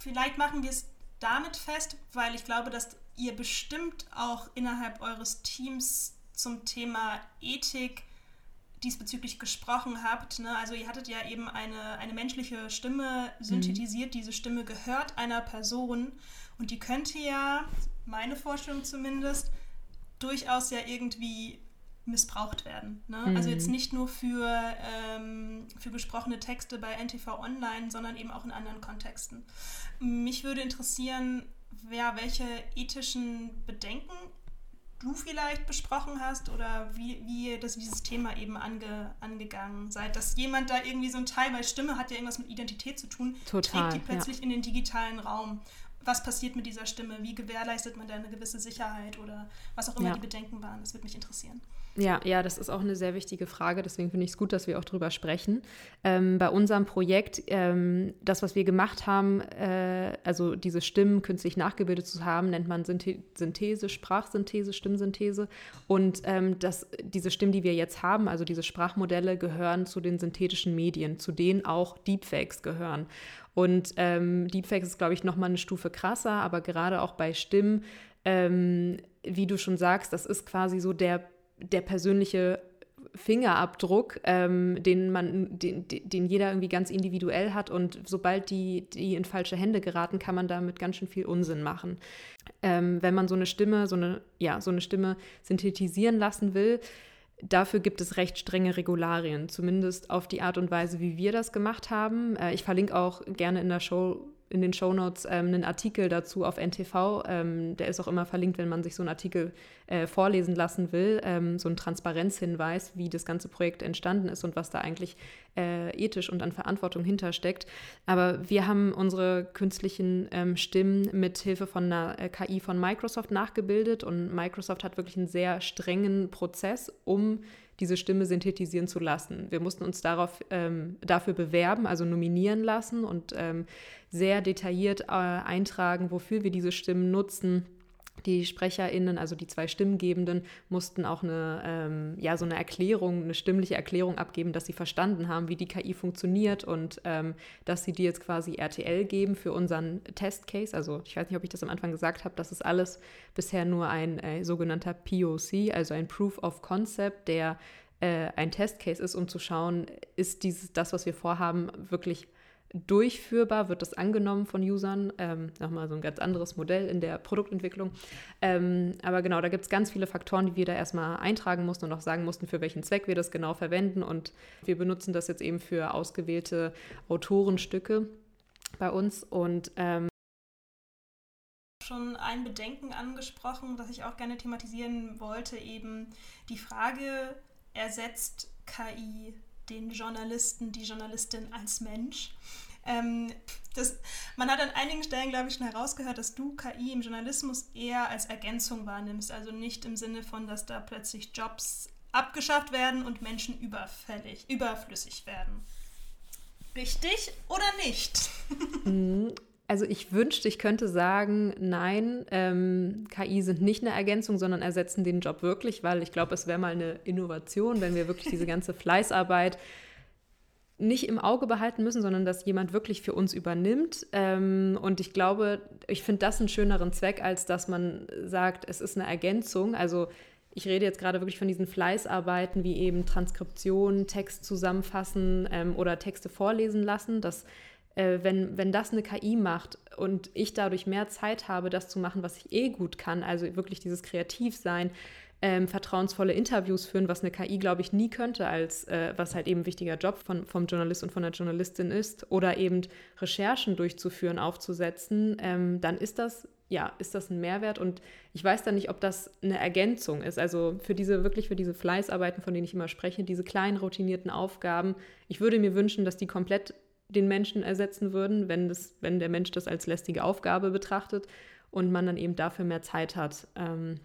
vielleicht machen wir es damit fest, weil ich glaube, dass ihr bestimmt auch innerhalb eures Teams zum Thema Ethik diesbezüglich gesprochen habt. Ne? Also ihr hattet ja eben eine, eine menschliche Stimme synthetisiert. Mhm. Diese Stimme gehört einer Person und die könnte ja, meine Vorstellung zumindest, durchaus ja irgendwie missbraucht werden. Ne? Mhm. Also jetzt nicht nur für, ähm, für gesprochene Texte bei NTV Online, sondern eben auch in anderen Kontexten. Mich würde interessieren, wer welche ethischen Bedenken du vielleicht besprochen hast oder wie, wie ihr das, dieses Thema eben ange, angegangen seid. Dass jemand da irgendwie so ein Teil, weil Stimme hat ja irgendwas mit Identität zu tun, Total, trägt die plötzlich ja. in den digitalen Raum was passiert mit dieser Stimme, wie gewährleistet man da eine gewisse Sicherheit oder was auch immer ja. die Bedenken waren. Das würde mich interessieren. Ja, ja, das ist auch eine sehr wichtige Frage. Deswegen finde ich es gut, dass wir auch drüber sprechen. Ähm, bei unserem Projekt, ähm, das, was wir gemacht haben, äh, also diese Stimmen künstlich nachgebildet zu haben, nennt man Synthese, Sprachsynthese, Stimmsynthese. Und ähm, das, diese Stimmen, die wir jetzt haben, also diese Sprachmodelle, gehören zu den synthetischen Medien, zu denen auch Deepfakes gehören. Und ähm, Deepfakes ist, glaube ich, nochmal eine Stufe krasser, aber gerade auch bei Stimmen, ähm, wie du schon sagst, das ist quasi so der, der persönliche Fingerabdruck, ähm, den man, den, den jeder irgendwie ganz individuell hat und sobald die, die in falsche Hände geraten, kann man damit ganz schön viel Unsinn machen. Ähm, wenn man so eine Stimme, so eine, ja, so eine Stimme synthetisieren lassen will, Dafür gibt es recht strenge Regularien, zumindest auf die Art und Weise, wie wir das gemacht haben. Äh, ich verlinke auch gerne in der Show in den Shownotes ähm, einen Artikel dazu auf NTV. Ähm, der ist auch immer verlinkt, wenn man sich so einen Artikel äh, vorlesen lassen will. Ähm, so ein Transparenzhinweis, wie das ganze Projekt entstanden ist und was da eigentlich äh, ethisch und an Verantwortung hintersteckt. Aber wir haben unsere künstlichen ähm, Stimmen mit Hilfe von einer äh, KI von Microsoft nachgebildet und Microsoft hat wirklich einen sehr strengen Prozess, um diese Stimme synthetisieren zu lassen. Wir mussten uns darauf, ähm, dafür bewerben, also nominieren lassen und ähm, sehr detailliert äh, eintragen, wofür wir diese Stimmen nutzen die SprecherInnen, also die zwei Stimmgebenden, mussten auch eine, ähm, ja, so eine Erklärung, eine stimmliche Erklärung abgeben, dass sie verstanden haben, wie die KI funktioniert und ähm, dass sie die jetzt quasi RTL geben für unseren Testcase. Also ich weiß nicht, ob ich das am Anfang gesagt habe, das ist alles bisher nur ein äh, sogenannter POC, also ein Proof of Concept, der äh, ein Testcase ist, um zu schauen, ist dieses, das, was wir vorhaben, wirklich durchführbar, wird das angenommen von Usern. Ähm, Nochmal so ein ganz anderes Modell in der Produktentwicklung. Ähm, aber genau, da gibt es ganz viele Faktoren, die wir da erstmal eintragen mussten und auch sagen mussten, für welchen Zweck wir das genau verwenden. Und wir benutzen das jetzt eben für ausgewählte Autorenstücke bei uns. Und ähm, schon ein Bedenken angesprochen, das ich auch gerne thematisieren wollte, eben die Frage, ersetzt KI den Journalisten, die Journalistin als Mensch. Ähm, das, man hat an einigen Stellen, glaube ich, schon herausgehört, dass du KI im Journalismus eher als Ergänzung wahrnimmst, also nicht im Sinne von, dass da plötzlich Jobs abgeschafft werden und Menschen überfällig, überflüssig werden. Richtig oder nicht? Mhm. Also ich wünschte, ich könnte sagen, nein, ähm, KI sind nicht eine Ergänzung, sondern ersetzen den Job wirklich, weil ich glaube, es wäre mal eine Innovation, wenn wir wirklich diese ganze Fleißarbeit nicht im Auge behalten müssen, sondern dass jemand wirklich für uns übernimmt. Ähm, und ich glaube, ich finde das einen schöneren Zweck, als dass man sagt, es ist eine Ergänzung. Also ich rede jetzt gerade wirklich von diesen Fleißarbeiten wie eben Transkription, Text zusammenfassen ähm, oder Texte vorlesen lassen. Das äh, wenn, wenn das eine KI macht und ich dadurch mehr Zeit habe, das zu machen, was ich eh gut kann, also wirklich dieses Kreativsein, ähm, vertrauensvolle Interviews führen, was eine KI, glaube ich, nie könnte, als äh, was halt eben wichtiger Job von, vom Journalist und von der Journalistin ist, oder eben Recherchen durchzuführen, aufzusetzen, ähm, dann ist das, ja, ist das ein Mehrwert und ich weiß dann nicht, ob das eine Ergänzung ist. Also für diese, wirklich für diese Fleißarbeiten, von denen ich immer spreche, diese kleinen routinierten Aufgaben, ich würde mir wünschen, dass die komplett den Menschen ersetzen würden, wenn, das, wenn der Mensch das als lästige Aufgabe betrachtet und man dann eben dafür mehr Zeit hat. Ähm,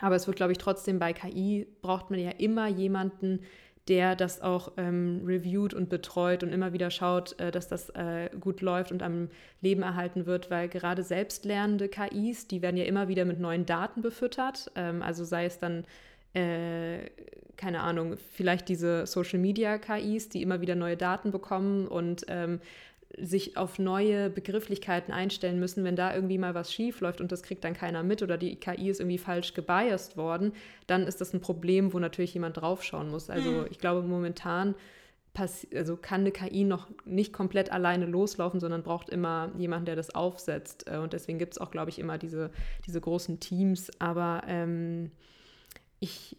aber es wird, glaube ich, trotzdem bei KI braucht man ja immer jemanden, der das auch ähm, reviewt und betreut und immer wieder schaut, äh, dass das äh, gut läuft und am Leben erhalten wird, weil gerade selbstlernende KIs, die werden ja immer wieder mit neuen Daten befüttert. Ähm, also sei es dann äh, keine Ahnung, vielleicht diese Social Media KIs, die immer wieder neue Daten bekommen und ähm, sich auf neue Begrifflichkeiten einstellen müssen, wenn da irgendwie mal was schief läuft und das kriegt dann keiner mit oder die KI ist irgendwie falsch gebiased worden, dann ist das ein Problem, wo natürlich jemand draufschauen muss. Also mhm. ich glaube momentan also kann eine KI noch nicht komplett alleine loslaufen, sondern braucht immer jemanden, der das aufsetzt. Äh, und deswegen gibt es auch, glaube ich, immer diese, diese großen Teams. Aber ähm, ich,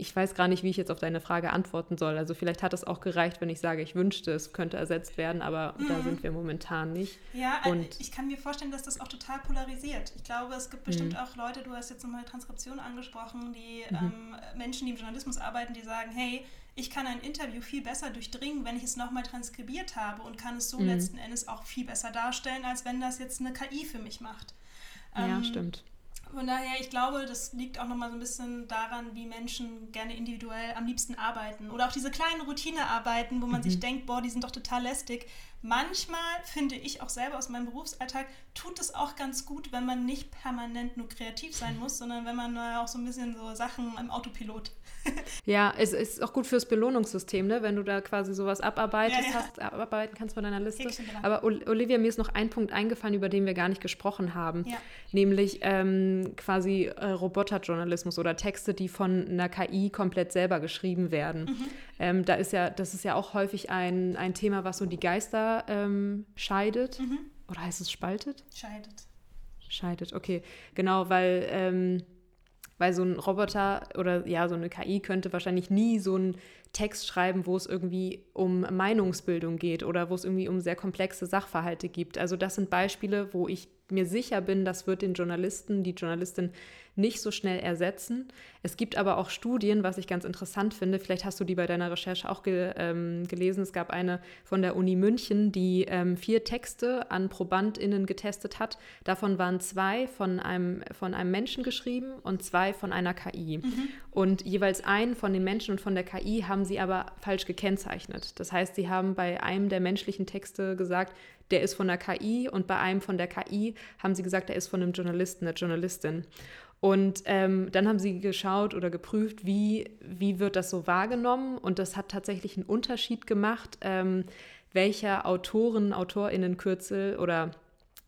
ich weiß gar nicht, wie ich jetzt auf deine Frage antworten soll. Also vielleicht hat es auch gereicht, wenn ich sage, ich wünschte, es könnte ersetzt werden, aber mhm. da sind wir momentan nicht. Ja, also Und ich kann mir vorstellen, dass das auch total polarisiert. Ich glaube, es gibt bestimmt mhm. auch Leute, du hast jetzt nochmal Transkription angesprochen, die mhm. ähm, Menschen, die im Journalismus arbeiten, die sagen, hey, ich kann ein Interview viel besser durchdringen, wenn ich es nochmal transkribiert habe und kann es so mhm. letzten Endes auch viel besser darstellen, als wenn das jetzt eine KI für mich macht. Ja, ähm, stimmt. Von daher, ich glaube, das liegt auch nochmal so ein bisschen daran, wie Menschen gerne individuell am liebsten arbeiten. Oder auch diese kleinen Routinearbeiten, wo man mhm. sich denkt, boah, die sind doch total lästig. Manchmal finde ich auch selber aus meinem Berufsalltag, tut es auch ganz gut, wenn man nicht permanent nur kreativ sein muss, sondern wenn man auch so ein bisschen so Sachen im Autopilot ja, es ist auch gut fürs Belohnungssystem, ne? wenn du da quasi sowas abarbeitest, ja, ja. Hast, abarbeiten kannst von deiner Liste. Aber Olivia, mir ist noch ein Punkt eingefallen, über den wir gar nicht gesprochen haben, ja. nämlich ähm, quasi äh, Roboterjournalismus oder Texte, die von einer KI komplett selber geschrieben werden. Mhm. Ähm, da ist ja, das ist ja auch häufig ein, ein Thema, was so die Geister ähm, scheidet. Mhm. Oder heißt es spaltet? Scheidet. Scheidet, okay. Genau, weil ähm, weil so ein Roboter oder ja, so eine KI könnte wahrscheinlich nie so einen Text schreiben, wo es irgendwie um Meinungsbildung geht oder wo es irgendwie um sehr komplexe Sachverhalte gibt. Also das sind Beispiele, wo ich mir sicher bin, das wird den Journalisten, die Journalistin nicht so schnell ersetzen. Es gibt aber auch Studien, was ich ganz interessant finde. Vielleicht hast du die bei deiner Recherche auch ge, ähm, gelesen. Es gab eine von der Uni München, die ähm, vier Texte an ProbandInnen getestet hat. Davon waren zwei von einem, von einem Menschen geschrieben und zwei von einer KI. Mhm. Und jeweils einen von den Menschen und von der KI haben sie aber falsch gekennzeichnet. Das heißt, sie haben bei einem der menschlichen Texte gesagt, der ist von der KI und bei einem von der KI haben sie gesagt, der ist von einem Journalisten, einer Journalistin. Und ähm, dann haben sie geschaut oder geprüft, wie, wie wird das so wahrgenommen. Und das hat tatsächlich einen Unterschied gemacht, ähm, welcher Autoren, AutorInnenkürzel oder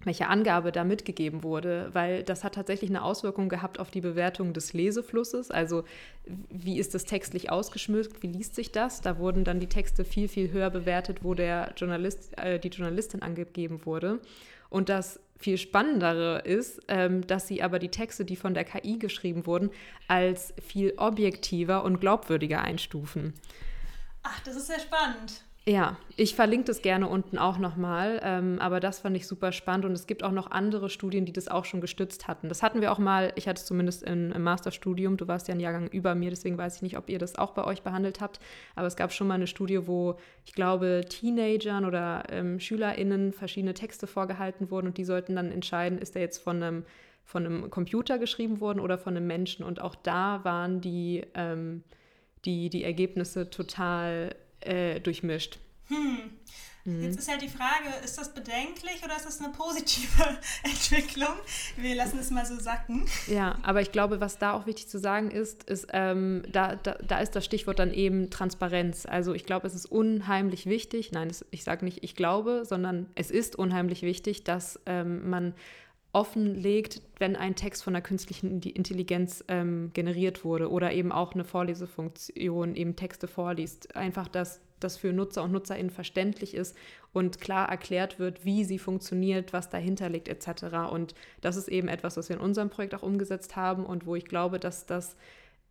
welche Angabe da mitgegeben wurde, weil das hat tatsächlich eine Auswirkung gehabt auf die Bewertung des Leseflusses. Also wie ist das textlich ausgeschmückt, wie liest sich das? Da wurden dann die Texte viel, viel höher bewertet, wo der Journalist, äh, die Journalistin angegeben wurde. Und das viel Spannendere ist, ähm, dass sie aber die Texte, die von der KI geschrieben wurden, als viel objektiver und glaubwürdiger einstufen. Ach, das ist sehr spannend. Ja, ich verlinke das gerne unten auch nochmal, ähm, aber das fand ich super spannend und es gibt auch noch andere Studien, die das auch schon gestützt hatten. Das hatten wir auch mal, ich hatte es zumindest in, im Masterstudium, du warst ja ein Jahrgang über mir, deswegen weiß ich nicht, ob ihr das auch bei euch behandelt habt, aber es gab schon mal eine Studie, wo ich glaube Teenagern oder ähm, SchülerInnen verschiedene Texte vorgehalten wurden und die sollten dann entscheiden, ist der jetzt von einem, von einem Computer geschrieben worden oder von einem Menschen und auch da waren die, ähm, die, die Ergebnisse total äh, durchmischt. Hm. Mhm. Jetzt ist halt die Frage, ist das bedenklich oder ist das eine positive Entwicklung? Wir lassen es mal so sacken. Ja, aber ich glaube, was da auch wichtig zu sagen ist, ist, ähm, da, da, da ist das Stichwort dann eben Transparenz. Also ich glaube, es ist unheimlich wichtig, nein, es, ich sage nicht, ich glaube, sondern es ist unheimlich wichtig, dass ähm, man offenlegt, wenn ein Text von der künstlichen Intelligenz ähm, generiert wurde oder eben auch eine Vorlesefunktion eben Texte vorliest. Einfach, dass das für Nutzer und Nutzerinnen verständlich ist und klar erklärt wird, wie sie funktioniert, was dahinter liegt etc. Und das ist eben etwas, was wir in unserem Projekt auch umgesetzt haben und wo ich glaube, dass das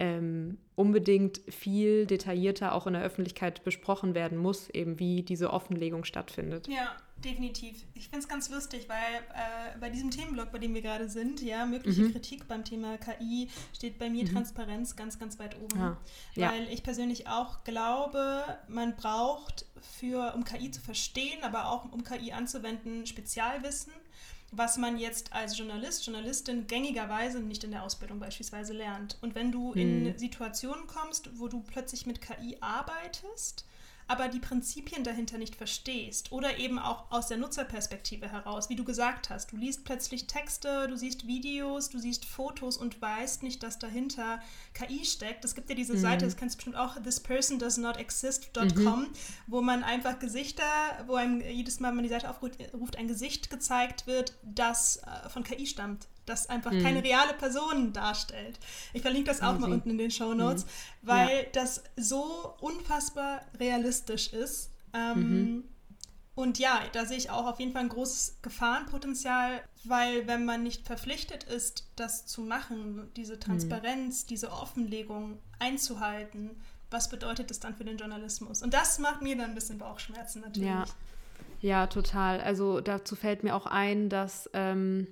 ähm, unbedingt viel detaillierter auch in der Öffentlichkeit besprochen werden muss, eben wie diese Offenlegung stattfindet. Ja, definitiv. Ich finde es ganz lustig, weil äh, bei diesem Themenblock, bei dem wir gerade sind, ja, mögliche mhm. Kritik beim Thema KI steht bei mir mhm. Transparenz ganz, ganz weit oben. Ah, ja. Weil ich persönlich auch glaube, man braucht für, um KI zu verstehen, aber auch um KI anzuwenden, Spezialwissen was man jetzt als Journalist, Journalistin gängigerweise nicht in der Ausbildung beispielsweise lernt. Und wenn du in hm. Situationen kommst, wo du plötzlich mit KI arbeitest, aber die Prinzipien dahinter nicht verstehst oder eben auch aus der Nutzerperspektive heraus, wie du gesagt hast, du liest plötzlich Texte, du siehst Videos, du siehst Fotos und weißt nicht, dass dahinter KI steckt. Es gibt ja diese mhm. Seite, das kennst du bestimmt auch, thispersondoesnotexist.com, mhm. wo man einfach Gesichter, wo einem jedes Mal, wenn man die Seite aufruft, ein Gesicht gezeigt wird, das äh, von KI stammt das einfach mhm. keine reale Person darstellt. Ich verlinke das auch mhm. mal unten in den Show Notes, mhm. weil ja. das so unfassbar realistisch ist. Ähm, mhm. und ja, da sehe ich auch auf jeden Fall ein großes Gefahrenpotenzial, weil wenn man nicht verpflichtet ist, das zu machen, diese mhm. Transparenz, diese Offenlegung einzuhalten, was bedeutet das dann für den Journalismus? Und das macht mir dann ein bisschen Bauchschmerzen natürlich. Ja, ja total. Also dazu fällt mir auch ein, dass ähm,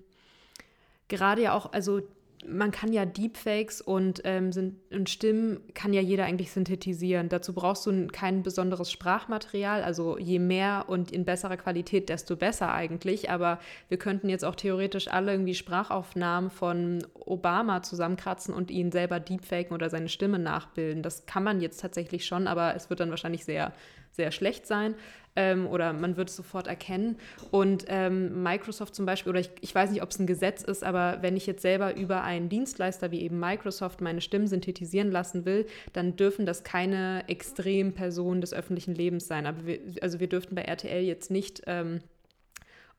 gerade ja auch, also man kann ja Deepfakes und, ähm, sind, und Stimmen kann ja jeder eigentlich synthetisieren. Dazu brauchst du kein besonderes Sprachmaterial. Also je mehr und in besserer Qualität, desto besser eigentlich. Aber wir könnten jetzt auch theoretisch alle irgendwie Sprachaufnahmen von Obama zusammenkratzen und ihn selber deepfaken oder seine Stimme nachbilden. Das kann man jetzt tatsächlich schon, aber es wird dann wahrscheinlich sehr, sehr schlecht sein ähm, oder man wird es sofort erkennen. Und ähm, Microsoft zum Beispiel, oder ich, ich weiß nicht, ob es ein Gesetz ist, aber wenn ich jetzt selber über einen Dienstleister wie eben Microsoft meine Stimmen synthetisieren lassen will, dann dürfen das keine Extrempersonen des öffentlichen Lebens sein. Aber wir, also wir dürften bei RTL jetzt nicht ähm,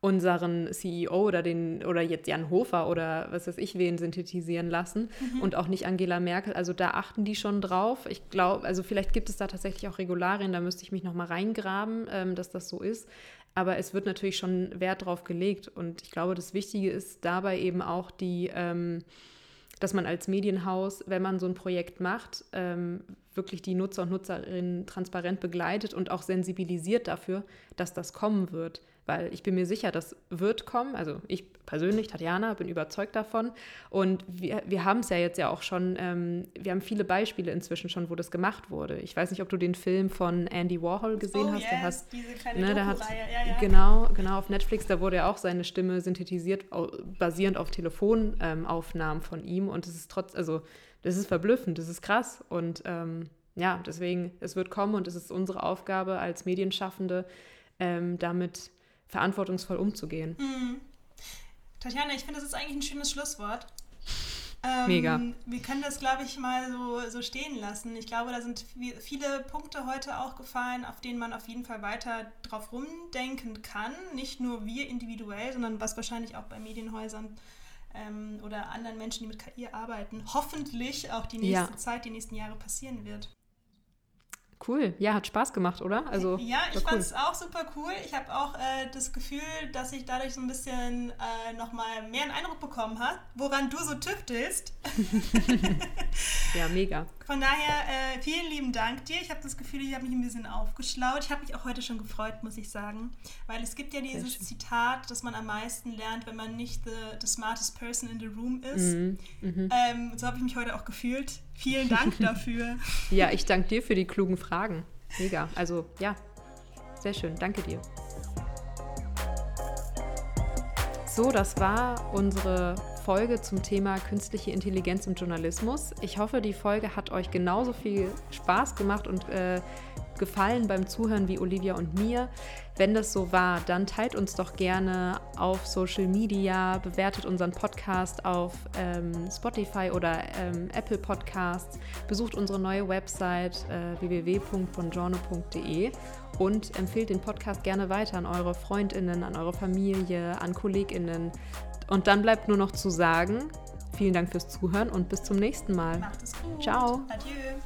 unseren CEO oder den oder jetzt Jan Hofer oder was weiß ich wen synthetisieren lassen mhm. und auch nicht Angela Merkel. Also da achten die schon drauf. Ich glaube, also vielleicht gibt es da tatsächlich auch Regularien, da müsste ich mich noch mal reingraben, ähm, dass das so ist. Aber es wird natürlich schon Wert drauf gelegt und ich glaube, das Wichtige ist dabei eben auch die ähm, dass man als Medienhaus, wenn man so ein Projekt macht, ähm, wirklich die Nutzer und Nutzerinnen transparent begleitet und auch sensibilisiert dafür, dass das kommen wird weil ich bin mir sicher, das wird kommen. Also ich persönlich, Tatjana, bin überzeugt davon. Und wir, wir haben es ja jetzt ja auch schon, ähm, wir haben viele Beispiele inzwischen schon, wo das gemacht wurde. Ich weiß nicht, ob du den Film von Andy Warhol gesehen oh, hast. Yes, der hast, diese kleine ne, der hat, ja, ja. Genau, genau, auf Netflix, da wurde ja auch seine Stimme synthetisiert, basierend auf Telefonaufnahmen ähm, von ihm. Und es ist trotz, also das ist verblüffend, das ist krass. Und ähm, ja, deswegen, es wird kommen und es ist unsere Aufgabe als Medienschaffende, ähm, damit verantwortungsvoll umzugehen. Mhm. Tatjana, ich finde, das ist eigentlich ein schönes Schlusswort. Ähm, Mega. Wir können das, glaube ich, mal so, so stehen lassen. Ich glaube, da sind viele Punkte heute auch gefallen, auf denen man auf jeden Fall weiter drauf rumdenken kann. Nicht nur wir individuell, sondern was wahrscheinlich auch bei Medienhäusern ähm, oder anderen Menschen, die mit KI arbeiten, hoffentlich auch die nächste ja. Zeit, die nächsten Jahre passieren wird. Cool, ja, hat Spaß gemacht, oder? Also, ja, ich cool. fand es auch super cool. Ich habe auch äh, das Gefühl, dass ich dadurch so ein bisschen äh, nochmal mehr einen Eindruck bekommen habe, woran du so tüftelst. ja, mega. Von daher, äh, vielen lieben Dank dir. Ich habe das Gefühl, ich habe mich ein bisschen aufgeschlaut. Ich habe mich auch heute schon gefreut, muss ich sagen. Weil es gibt ja dieses Zitat, dass man am meisten lernt, wenn man nicht the, the smartest person in the room ist. Mhm. Mhm. Ähm, so habe ich mich heute auch gefühlt. Vielen Dank dafür. ja, ich danke dir für die klugen Fragen. Mega. Also ja, sehr schön. Danke dir. So, das war unsere Folge zum Thema künstliche Intelligenz im Journalismus. Ich hoffe, die Folge hat euch genauso viel Spaß gemacht und äh, gefallen beim Zuhören wie Olivia und mir. Wenn das so war, dann teilt uns doch gerne auf Social Media, bewertet unseren Podcast auf ähm, Spotify oder ähm, Apple Podcasts, besucht unsere neue Website äh, www.bongiorno.de und empfehlt den Podcast gerne weiter an eure Freundinnen, an eure Familie, an Kolleginnen. Und dann bleibt nur noch zu sagen, vielen Dank fürs Zuhören und bis zum nächsten Mal. Macht es gut. Ciao. Adieu.